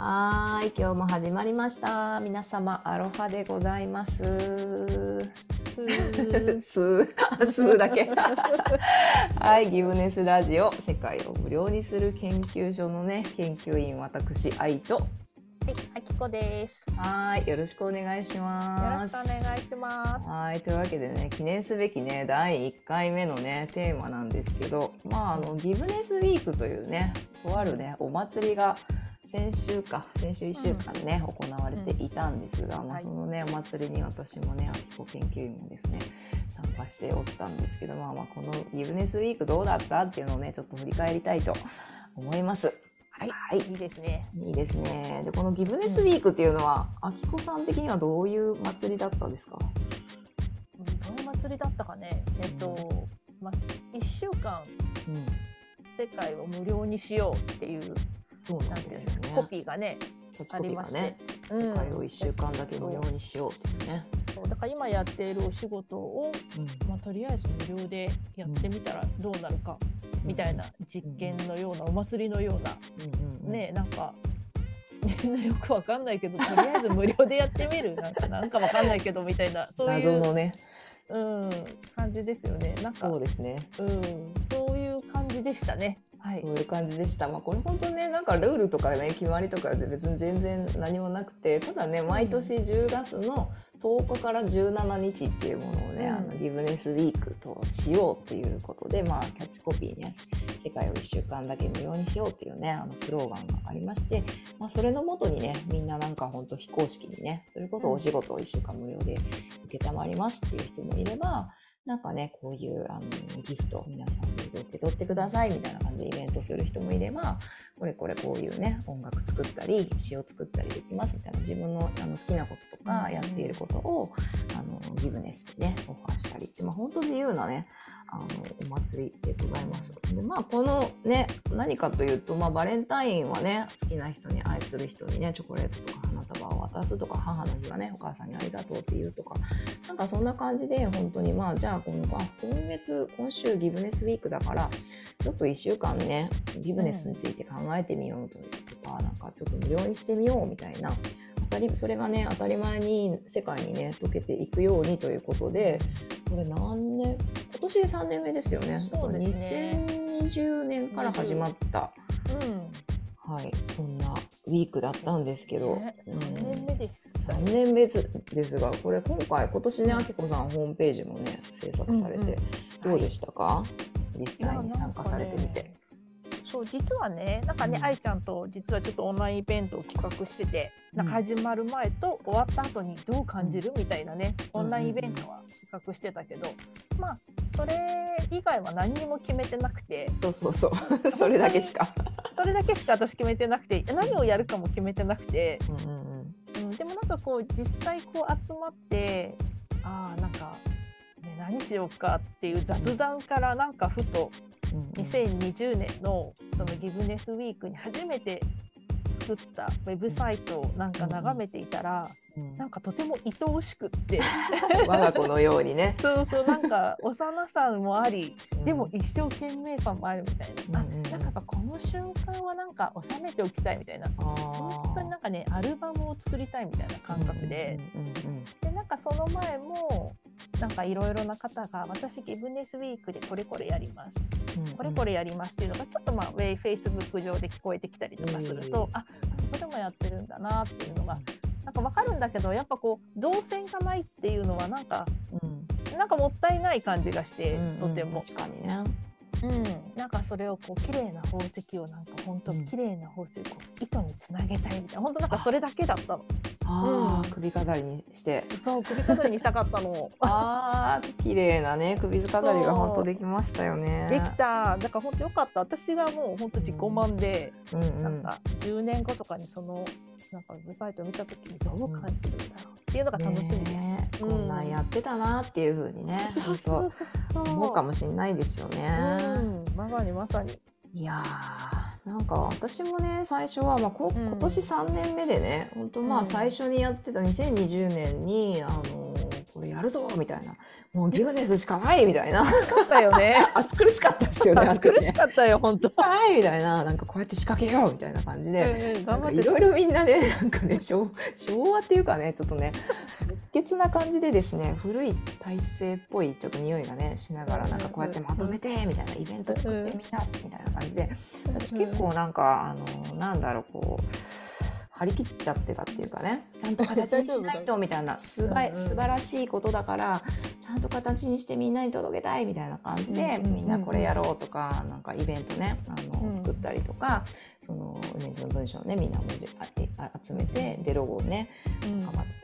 はい、今日も始まりました。皆様、アロハでございます。すー。すー。すーだけ。はい、ギブネスラジオ、世界を無料にする研究所のね、研究員、私、愛と。はい、あきこです。はい、よろしくお願いします。よろしくお願いします。はい、というわけでね、記念すべきね、第1回目のね、テーマなんですけど、まあ、あの、ギブネスウィークというね、とあるね、お祭りが。先週か先週1週間ね、うん、行われていたんですが、うん、まあ、そのねお祭りに私もね秋子研究員もですね参加しておったんですけど、まあ、まあこのギブネスウィークどうだったっていうのをねちょっと振り返りたいと思います。はい、はい、いいですね。いいですね。でこのギブネスウィークっていうのは、あきこさん的にはどういう祭りだったですか？どの祭りだったかね。えっと、まあ一週間、うん、世界を無料にしようっていうそうなんですよね。コピーがね、ありまして、ね、世界を一週間だけ無料にしようっていうね。そうだから今やっているお仕事を、うん、まあとりあえず無料でやってみたらどうなるか、みたいな実験のような、お祭りのような、うん、ねなんか。みんなよくわかんないけどとりあえず無料でやってみるなんかなんかわかんないけどみたいなそういう謎のねうん、感じですよね。なんかそうですね。うん、そういう感じでしたね。はい、そういう感じでした。まあ、これ本当ね、なんかルールとかね、決まりとかで別に全然何もなくて、ただね、毎年10月の10日から17日っていうものをね、うん、あのギブネスウィークとしようっていうことで、まあ、キャッチコピーに、ね、世界を1週間だけ無料にしようっていうね、あのスローガンがありまして、まあ、それのもとにね、みんななんか本当非公式にね、それこそお仕事を1週間無料で承りますっていう人もいれば、なんかね、こういうあのギフト皆さんで受け取ってくださいみたいな感じでイベントする人もいれば、これこれこういうね、音楽作ったり、詩を作ったりできますみたいな自分のあの好きなこととかやっていることを、あのギブネスでね、オファーしたりって、まあ本当自由なね、あのお祭りでございます。でまあこのね何かというと、まあ、バレンタインはね好きな人に愛する人にねチョコレートとか花束を渡すとか母の日はねお母さんにありがとうって言うとかなんかそんな感じで本当にまあじゃあこのあ今月今週ギブネスウィークだからちょっと1週間ねギブネスについて考えてみようとか、うん、なんかちょっと無料にしてみようみたいな。たりそれがね当たり前に世界にね溶けていくようにということでこれ何年今年で3年目ですよね。そうですね。2020年から始まった、うん、はいそんなウィークだったんですけど、ね、3年目です、3年目ですがこれ今回今年ねあきこさんホームページもね制作されて、どうでしたか、はい、実際に参加されてみて。そう実はねなんかね、うん、愛ちゃんと実はちょっとオンラインイベントを企画してて、なんか始まる前と終わった後にどう感じるみたいなねオンラインイベントは企画してたけど、まあそれ以外は何にも決めてなくて。そうそうそう。それだけしか。それだけしか私決めてなくて何をやるかも決めてなくて、うん、うん、でもなんかこう実際こう集まってああなんか、ね、何しようかっていう雑談からなんかふと2020年のそのギブネスウィークに初めて作ったウェブサイトをなんか眺めていたら、うん、なんかとても愛おしくって。我が子のようにね。そうそうなんか幼さもあり、うん、でも一生懸命さもあるみたいな、うん、あなんかこの瞬間はなんか収めておきたいみたいな。本当になんかねアルバムを作りたいみたいな感覚で、でなんかその前もなんかいろいろな方が私ギブネスウィークでこれこれやります、うんうん、これこれやりますっていうのがちょっとまあウェイフェイスブック上で聞こえてきたりとかすると、うん、あそこでもやってるんだなっていうのがなんか分かるんだけどやっぱこう動線がないっていうのはなんか、うん、なんかもったいない感じがして、うんうん、とても。確かにねうん、なんかそれをこう綺麗な宝石をなんか本当綺麗な宝石を糸につなげたいみたいな。本当なんかそれだけだったの。ああ、うん、首飾りにして。そう首飾りにしたかったの。ああ綺麗なね首飾りが本当できましたよね。できた。だから本当よかった。私がもう本当自己満で、うんうんなんか10年後とかにそのなんかウェブサイトを見た時にどう感じるんだろうっていうのが楽しみです、ね、こんなんやってたなっていうふうにね、そうそうそう思うかもしれないですよね、まさにまさに。いやなんか私もね最初は、まあ、こ今年3年目でね、うん、本当まあ最初にやってた2020年にあのこれやるぞみたいな。もうギブネスしかないみたいな。暑かったよね。暑苦しかったですよね 暑苦しかったよ本当。はいみたいな。なんかこうやって仕掛けようみたいな感じで、いろいろみんなねなんかね昭昭和っていうかねちょっとね熱血な感じでですね古い体制っぽいちょっと匂いがねしながらなんかこうやってまとめてみたいなイベント作ってみたみたいな感じで。私結構なんかあのなんだろうこう張り切っちゃってたっていうかね。ちゃんと形にしないと。みたいなすば素晴らしいことだからちゃんと形にしてみんなに届けたいみたいな感じでみんなこれやろうとかなんかイベントねあうんの作ったりとかそのイベントの文章をねみんな文字集めてでロゴをね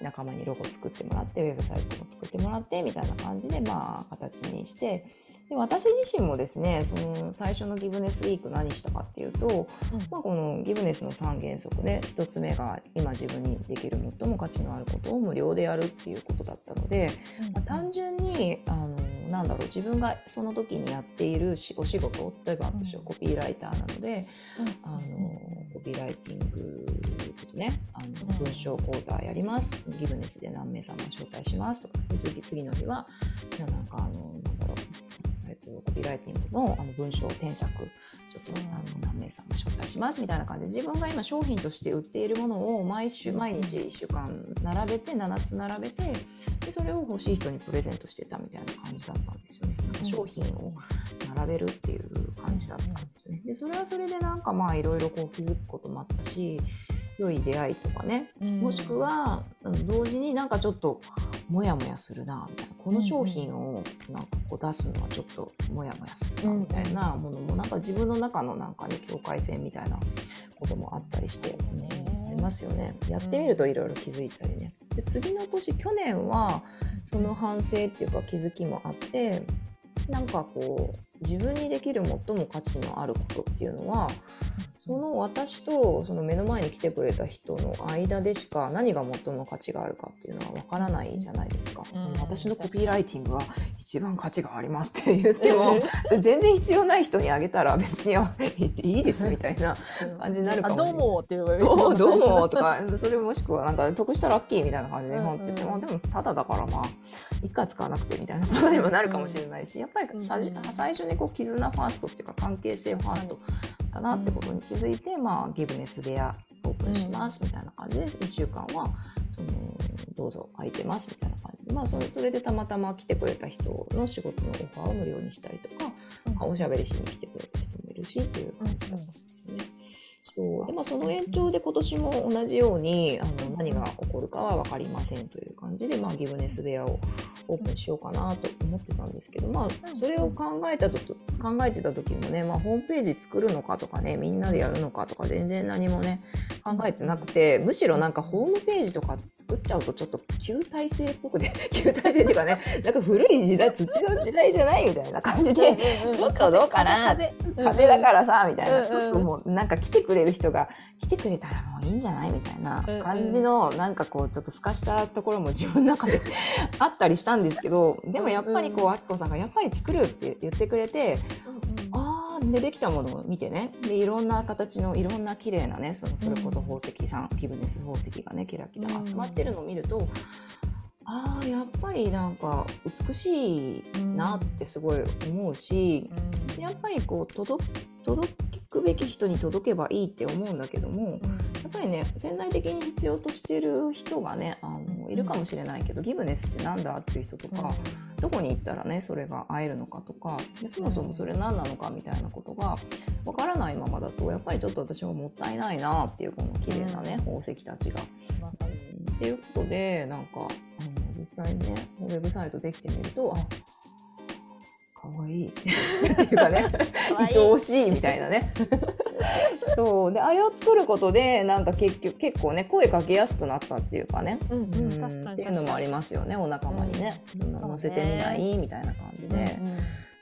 仲間にロゴ作ってもらってウェブサイトも作ってもらってみたいな感じでまあ形にしてで私自身もですねその最初のギブネスウィーク何したかっていうと、まあ、このギブネスの3原則で1つ目が今自分にできる最も価値のあることを無料でやるっていうことだったので、まあ、単純にあのなんだろう自分がその時にやっているしお仕事例えば私はコピーライターなので、あのコピーライティングとねあのうん。文章講座やります、ギブネスで何名様を招待しますとか次次の日はじゃあなんかあのえっと、コピーライティングのあの文章添削ちょっと、うんあの何名様招待しますみたいな感じで自分が今商品として売っているものを毎週うん毎日1週間並べて7つ並べてでそれを欲しい人にプレゼントしてたみたいな感じだったんですよね。商品を並べるっていう感じだったんですよね。でそれはそれでなんかまあいろいろこう気づくこともあったし良い出会いとかねもしくはうん同時になんかちょっとモヤモヤするなみたいな。この商品をなんかこう出すのはちょっとモヤモヤするなみたいなものもなんか自分の中のなんかね境界線みたいなこともあったりして、うんありますよね。やってみるといろいろ気づいたりね。で次の年去年はその反省っていうか気づきもあってなんかこう自分にできる最も価値のあることっていうのはその私とその目の前に来てくれた人の間でしか何が最も価値があるかっていうのはわからないじゃないですか、うん。私のコピーライティングは一番価値がありますって言っても それ全然必要ない人にあげたら別にあいいですみたいな感じになるかもしれない。あどうもって言えばいい。どうどうもとかそれもしくはなんか得したらラッキーみたいな感じで本って言っても、でもただだからまあ一回使わなくてみたいなことにもなるかもしれないしやっぱり最初にこう絆ファーストっていうか関係性ファーストだなってことに気づいて、まあギブネス部屋オープンしますみたいな感じで1週間はそのどうぞ空いてますみたいな感じ。で、まあ、それそれでたまたま来てくれた人の仕事のオファーを無料にしたりとか、まあおしゃべりしに来てくれた人もいるしっていう感じだったんですよね。そう。でまあ、その延長で今年も同じようにあの何が起こるかは分かりませんという感じで、まあ、ギブネス部屋をオープンしようかなと思ってたんですけど、まあ、それを考えたと考えてた時もね、まあ、ホームページ作るのかとかねみんなでやるのかとか全然何もね考えてなくてむしろなんかホームページとか作っちゃうとちょっと旧体制っぽくて 旧体制っていうかねなんか古い時代土の時代じゃないみたいな感じでちょっとどうかな風風だからさ。みたいな、ちょっともうなんか来てくれる人が来てくれたらもういいんじゃないみたいな感じの、なんかこうちょっと透かしたところも自分の中で あったりしたんですけどでもやっぱりこうあきこさんがやっぱり作るって言ってくれてでできたものを見てね。でいろんな形のいろんな綺麗なねそのそれこそ宝石さん、ギブネス宝石がねキラキラ集まってるのを見ると、あーやっぱりなんか美しいなってすごい思うし、やっぱりこう届届くべき人に届けばいいって思うんだけどもやっぱりね潜在的に必要としてる人がねあのいるかもしれないけど、ギブネスってなんだっていう人とか、どこに行ったらねそれが会えるのかとかでそもそもそれ何なのかみたいなことがわからないままだとやっぱりちょっと私ももったいないなっていうこの綺麗なね、宝石たちが。っていうことでなんかあの実際にねウェブサイトできてみるとあかわい。いっていうかね 愛おしいみたいなね そう。であれを作ることでなんか結局結構ね声かけやすくなったっていうかね。うん確かにっていうのもありますよねお仲間にね、うん。うん。乗せてみないみたいな感じで、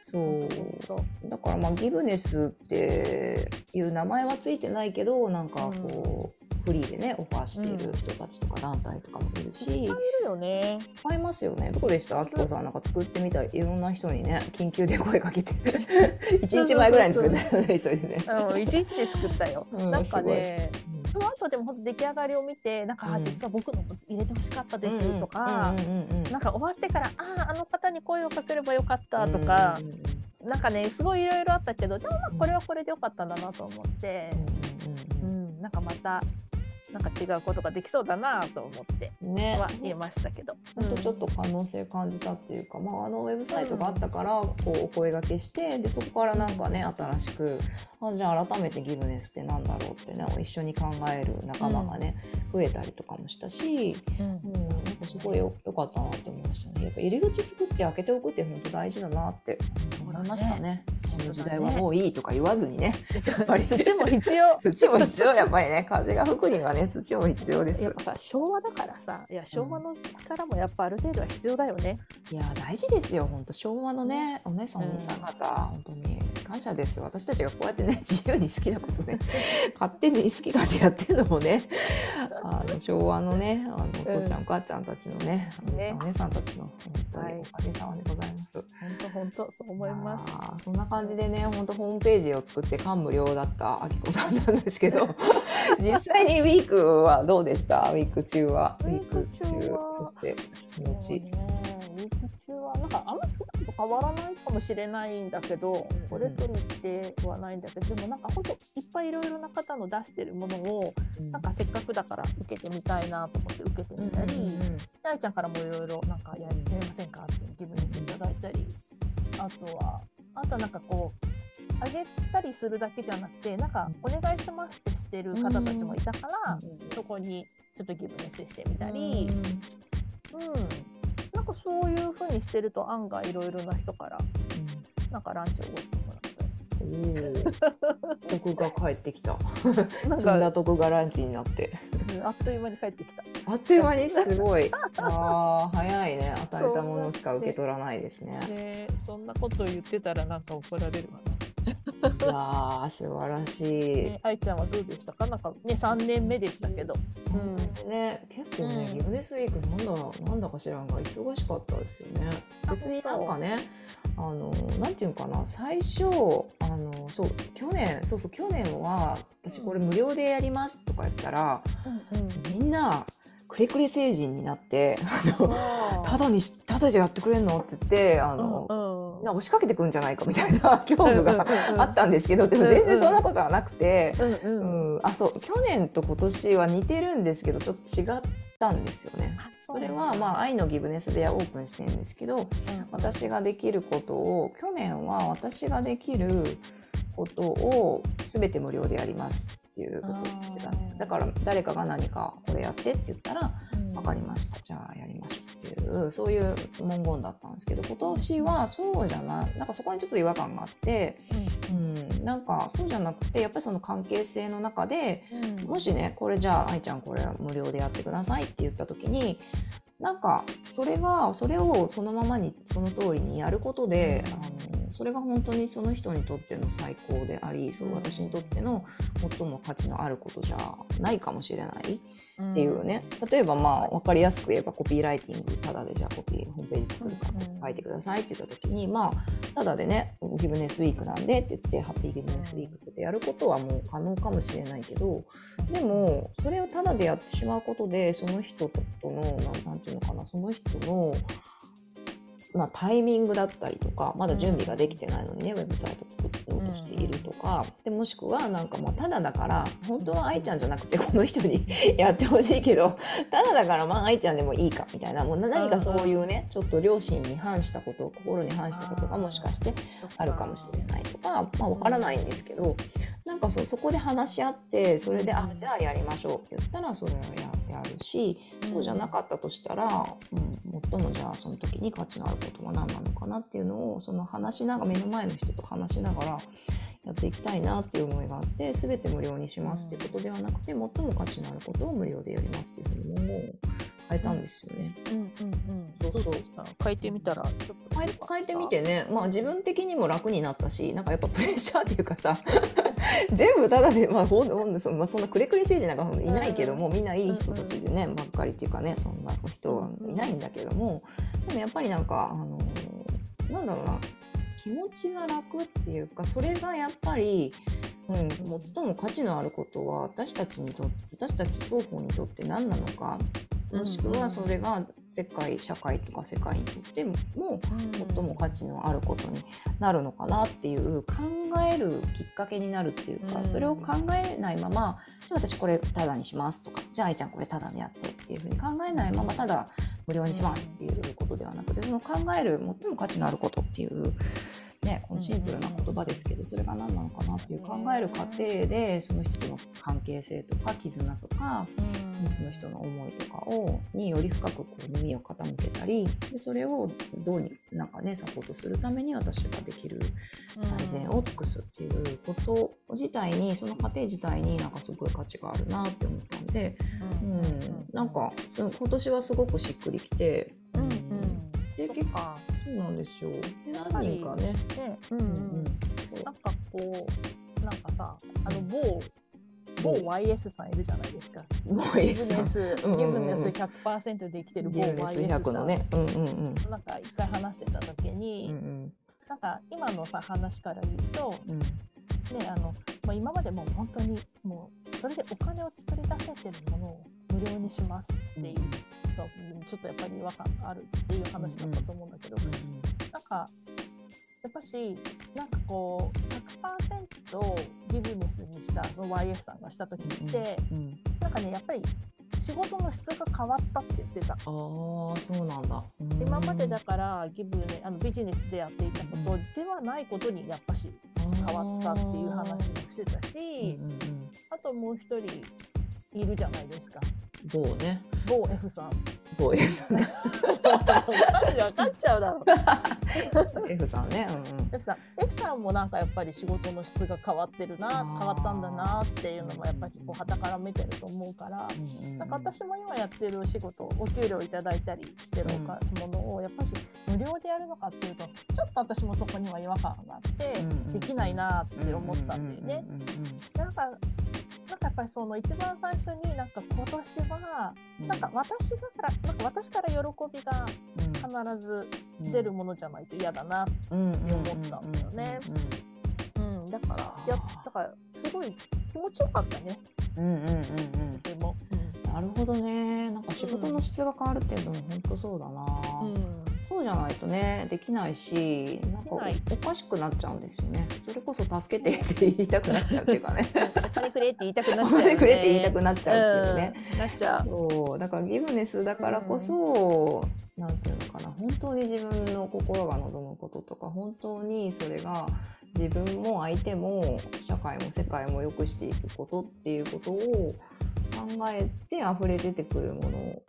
そう。だからまあギブネスっていう名前はついてないけどなんかこう、フリーでねオファーしている人たちとか団体とかもいるし、いっぱいいるよね。合いますよね。どこでした？あきこさんなんか作ってみたい。いろんな人にね緊急で声かけて。1日前ぐらいに作ったよね急いでね。うん一日で作ったよ。うんなんかね、その後でも本当出来上がりを見てなんか、うん、実は僕のも入れてほしかったですとか、なんか終わってからあああの方に声をかければよかったとか、うん、なんかねすごいいろいろあったけどでもまあこれはこれでよかったんだなと思って、うん、なんかまたなんか違うことができそうだなと思っては言いましたけど、ね、うん、とちょっと可能性感じたっていうか、まあ、あのウェブサイトがあったからこうお声がけしてでそこからなんかね新しくあじゃあ改めてギブネスってなんだろうってね一緒に考える仲間がね、うん、増えたりとかもしたし、うん、うん、なんかすごいよよかったなって思いましたね。やっぱ入り口作って開けておくって本当大事だなって思いましたね、ね、土の時代はもういいとか言わずにねやっぱり土も必要。土も必要。やっぱりね風が吹くにはね土も必要です。やっぱさ昭和だからさいや昭和の力もやっぱある程度は必要だよね、いや大事ですよ本当昭和のねお姉さんお兄さん方、本当に感謝です。私たちがこうやってね自由に好きなことね勝手に好き勝手やってるのもねあの昭和のねあのお父ちゃん、お母ちゃんたちのねお姉さん、お姉さんたちの本当におかげさまでございます。本当本当そう思います。そんな感じでね本当ホームページを作って感無量だったあきこさんなんですけど 実際にウィークはどうでした？ウィーク中は？ウィーク中そして気持ち。ウィーク中はなんかあんまり普段と変わらないかもしれないんだけど、これと日程はないんだけどでもなんか本当いっぱいいろいろな方の出してるものを、うん、なんかせっかくだから受けてみたいなと思って受けてみたり、うんうん、愛ちゃんからもいろいろなんかやりませんかってギブにしていただいたりあとはあとはなんかこうあげたりするだけじゃなくてなんかお願いしますってしてる方たちもいたから、そこにちょっとギブネスしてみたり、うん、うん、なんかそういうふうにしてると案外いろいろな人から、うん、なんかランチをおごってもら徳が帰ってきた。なんかん徳がランチになって、あっという間に帰ってきた。あっという間にすごい。ああ早いね。与えたものしか受け取らないですね。ねそんなこと言ってたらなんか怒られるわな。いや素晴らしい。ね、愛ちゃんはどうでしたか？なんかね3年目でしたけど。うん、ね結構ね、ギブネスウィークなんだなんだか知らんが忙しかったですよね。別になんかねあのなんていうかな最初あのそう去年そうそう去年は私これ無料でやりますとか言ったら、うんうん、みんなくれくれ成人になってただにただでやってくれんの？って言ってあの、うんうん、押しかけてくんじゃないかみたいな恐怖があったんですけどでも全然そんなことはなくて、うんうん、あそう去年と今年は似てるんですけどちょっと違ったんですよね。それはまあ愛のギブネス部屋オープンしてるんですけど、私ができることを去年は私ができることを全て無料でやりますっていうことをしてた。だから誰かが何かこれやってって言ったら分かりました。じゃあやりましょうっていうそういう文言だったんですけど今年はそうじゃない。なんかそこにちょっと違和感があって、うん、うん、なんかそうじゃなくてやっぱりその関係性の中で、うん、もしねこれじゃあ愛ちゃんこれ無料でやってくださいって言った時になんかそれがそれをそのままにその通りにやることで、あのそれが本当にその人にとっての最高でありそう私にとっての最も価値のあることじゃない？かもしれないっていうね、例えばまあ分かりやすく言えばコピーライティングただでじゃあコピーホームページ作るから書いてくださいって言った時にまあただでねギブネスウィークなんでって言ってハッピーギブネスウィークってやることはもう可能かもしれないけどでもそれをただでやってしまうことでその人との何て言うのかなその人のまあ、タイミングだったりとかまだ準備ができてないのにねウェブサイト作ろうとしているとか、でもしくはなんかまあただだから本当は愛ちゃんじゃなくてこの人に やってほしいけどただだからまあ愛ちゃんでもいいかみたいなもう何かそういうねちょっと両親に反したこと心に反したことがもしかしてあるかもしれないとかまあ分からないんですけどなんかそそこで話し合ってそれであじゃあやりましょうって言ったらそれをややるしそうじゃなかったとしたら、うん、最もじゃあその時に価値があることは何なのかなっていうのをその話しながら目の前の人と話しながらやっていきたいなっていう思いがあって全て無料にしますっていうことではなくて最も価値のあることを無料でやりますっていうふうに文言を変えたんですよね。うんうんうん、そうそう。変えてみたら変え変えてみてね、まあ、自分的にも楽になったしなんかやっぱプレッシャーっていうかさ 全部ただで、まあほんほんそまあ、そんなくれくれ政治なんかいないけども、みんないい人たちでね、ばっかりっていうかねそんな人はいないんだけどもでもやっぱりなんかあのなんだろうな気持ちが楽っていうかそれがやっぱりうん、最も価値のあることは私たちにと私たち双方にとって何なのかもしくはそれが世界社会とか世界にとっても最も価値のあることになるのかなっていう考えるきっかけになるっていうかそれを考えないままじゃあ私これタダにしますとかじゃあ愛ちゃんこれタダにやってっていうふうに考えないままただ無料にしますっていうことではなくてその考える最も価値のあることっていうね、このシンプルな言葉ですけどそれが何なのかなっていう考える過程でその人との関係性とか絆とか、その人の思いとかをにより深くこう耳を傾けたりでそれをどうになんかねサポートするために私ができる最善を尽くすっていうこと自体にその過程自体になんかすごい価値があるなって思ったんで、うん、うん、なんか今年はすごくしっくりきて。ですよ。で何人かね。ねうんうん。なんかこうなんかさあの某某 YS さんいるじゃないですか。某 YS さん。ギブネス100%で生きてる某 YS さん。ね。うんうんうん。なんか一回話してた時に、うんうん、なんか今のさ話から言うと、うん、ねあのまあ今までも本当にもうそれでお金を作り出せてるものを無料にしますっていう。うんちょっとやっぱり違和感があるっていう話だったと思うんだけど、なんかやっぱしなんかこう100%ビジネスにしたその YS さんがした時って、うなんかねやっぱり仕事の質が変わったって言ってた。あそうなんだ。今までだからギブ、ね、あのビジネスでやっていたことではないことにやっぱし変わったっていう話もしてたし、あともう一人いるじゃないですか。某ね。某 F さん。某 F さん。ね分かっちゃうだろう F さんね、うんうん、F さん。F さんもなんかやっぱり仕事の質が変わってるな変わったんだなっていうのもやっぱりこう旗から見てると思うから、うんうん、なんか私も今やってる仕事お給料いただいたりしてるものをやっぱり無料でやるのかっていうとちょっと私もそこには違和感があって、うんうん、できないなって思ったんだよね。なんかなんかやっぱりその一番最初になんか今年はなんか私だからなんか私から喜びが必ず出るものじゃないと嫌だなって思ったんだよね。うん。だからやだからすごい気持ちよかったね。うん。うん。うん。うん。でも、うん、なるほどね。なんか仕事の質が変わるっていうのも本当そうだな。うんそうじゃないとねできないしなんかおかしくなっちゃうんですよね。それこそ助けてって言いたくなっちゃうっていうかね。お金くれって言いたくなっちゃう、ね、お金くれって言いたくなっちゃうっていうね、うん、なっちゃう。そう。だからギブネスだからこそ、うん、なんていうのかな本当に自分の心が望むこととか本当にそれが自分も相手も社会も世界も良くしていくことっていうことを考えて溢れ出てくるもの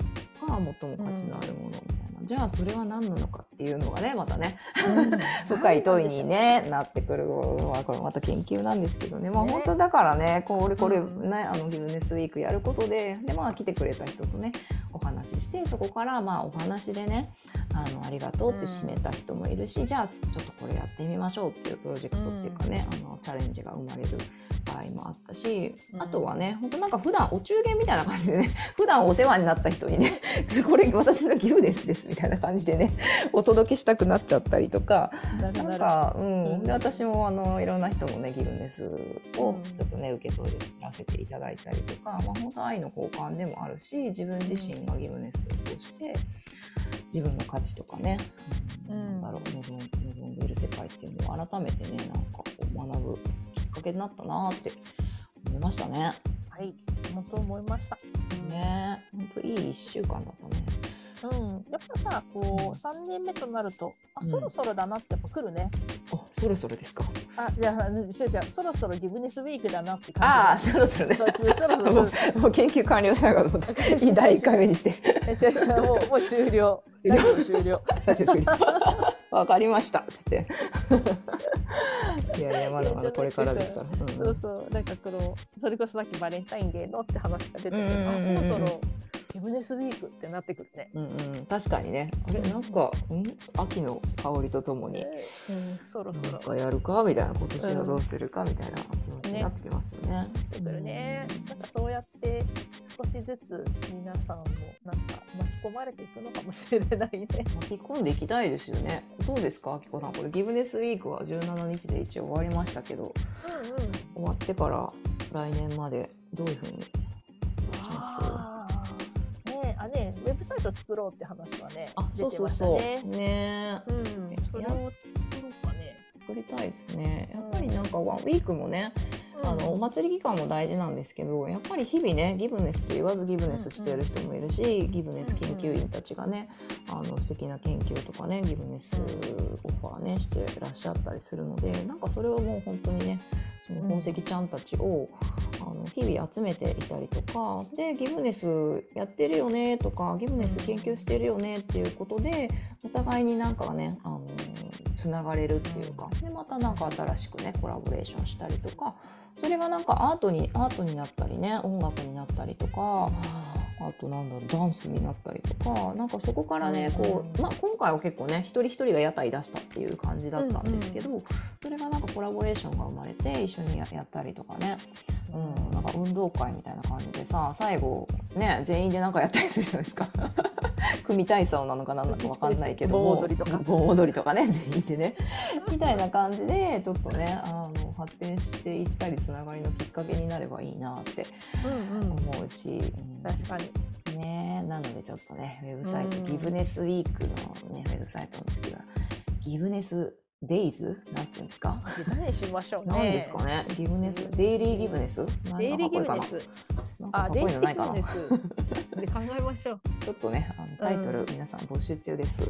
が最も価値のあるもの。みたいな。じゃあそれは何なのかっていうのがねまたね、うん、深い問いに、ね、なってくるのはこれまた研究なんですけどね、まあ、本当だからねこれこれ、ね、あのビジネスウィークやることでで、まあ、来てくれた人とねお話ししてそこからまあお話でねあのありがとうって締めた人もいるし、うん、じゃあちょっとこれやってみましょうっていうプロジェクトっていうかね、うん、あのチャレンジが生まれる場合もあったし、うん、あとはね本当なんか普段お中元みたいな感じでね 普段お世話になった人にね これ私のギフですですみたいな感じでね お届けしたくなっちゃったりとかなんか、うん、で私もあのいろんな人のねギフネスをちょっとね受け取らせていただいたりとか、まあ、本当愛の交換でもあるし自分自身がギフネスを通して自分の価値とかね、うん、なんだろう望んでいる世界っていうのを改めてねなんかこう学ぶかけになったなって思いましたね。はい、本当思いました。ね、本当いい一週間だったね。うん、やっぱさこう3年目となるとあそろそろだなってやっぱ来るね。あそろそろですか。あじゃあしゅうちゃんそろそろギブネスウィークだなって感じ。ああそろそろね。そろそろもう研究完了したかと思った。第1回目にして。違う違うもうもう終了。終了。終了。わかりましたっつって。いやいやまだまだ これからですから。そうそうなんかこのそれこそさっきバレンタインデーのって話が出てて、あそろそろ。ギブネスウィークってなってくるね。うんうん、確かにね。あれなんか、うん、秋の香りとともに、うん、そろそろ。やるか？みたいな、今年はどうするか？みたいな気持ちになってきますよね。うん、ね。ね。なんかそうやって少少しずつ皆さんもなんか巻き込まれていくのかもしれないね。巻き込んでいきたいですよね。どうですか、あきこさん。これギブネスウィークは17日で一応終わりましたけど、うんうん。終わってから来年までどういうふうに過ごします？作ろうって話はねあ、そう出てそうそう。ましたね。うん、それを作ろうかね。作りたいですね。やっぱりなんかワンウィークもね、あのおうん祭り期間も大事なんですけどやっぱり日々ねギブネスと言わずギブネスしている人もいるし、ギブネス研究員たちがねあの素敵な研究とかねギブネスオファーねしてらっしゃったりするのでなんかそれをもう本当にねその本石ちゃんたちを、あの日々集めていたりとかでギブネスやってるよねとかギブネス研究してるよねっていうことでお互いになんかねあのつながれるっていうかでまた何か新しくねコラボレーションしたりとかそれがなんかアートにアートになったりね音楽になったりとかあとなんだろうダンスになったりとかなんかそこからねこう、まあ、今回は結構ね一人一人が屋台出したっていう感じだったんですけど、それがなんかコラボレーションが生まれて一緒にややったりとかね、うん、なんか運動会みたいな感じでさ最後ね全員でなんかやったりするじゃないですか。組体操なのかなんなのかわかんないけど盆踊りとか。盆踊りとかね全員でね。みたいな感じでちょっとねあの発展していったりつながりのきっかけになればいいなってうんうん。思うし、うん確かに。ねなのでちょっとねウェブサイト、うんギブネスウィークのねウェブサイトの次はギブネスデイズなんていうんですか？何にしましょうね。何ですかね？ギブネスデイリーギブネスデイリーギブネス。あ、デイリーギブネス。で考えましょう。ちょっとねあのタイトル、うん皆さん募集中ですはい。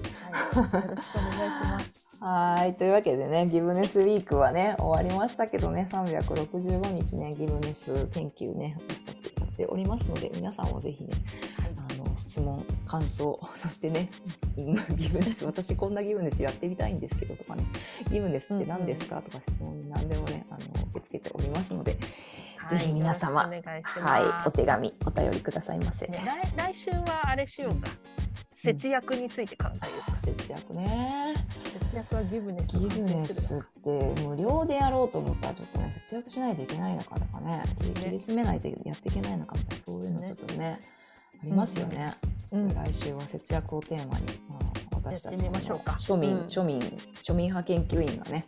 よろしくお願いします。はいというわけでねギブネスウィークはね終わりましたけどね365日ねギブネス研究ね私たちやっておりますので皆さんもぜひね質問感想 そしてねうん ギブネス私こんなギブネスやってみたいんですけどとかねギブネスって何ですかとか質問何でもねあの受け付けておりますので、はいぜひ皆様お願いします。はいお手紙お便りくださいませ。ね来来週はあれしようか。節約について考えようか。節約ね節約はギブネスとギ関ブネスって無料でやろうと思ったらちょっとね節約しないといけないのかとかね切り詰めないとやっていけないのかみたいなそういうのちょっとねありますよね、うん来週は節約をテーマに、まあ、私たち庶民、うん庶民庶民派研究員がね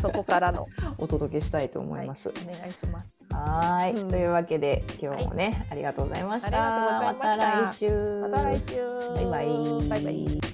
そこからの。お届けしたいと思います。はいお願いします。はーい、うんというわけで今日もね、ありがとうございました。ありがとうございましたまた来週。また来週。バイバイ。バイバイ。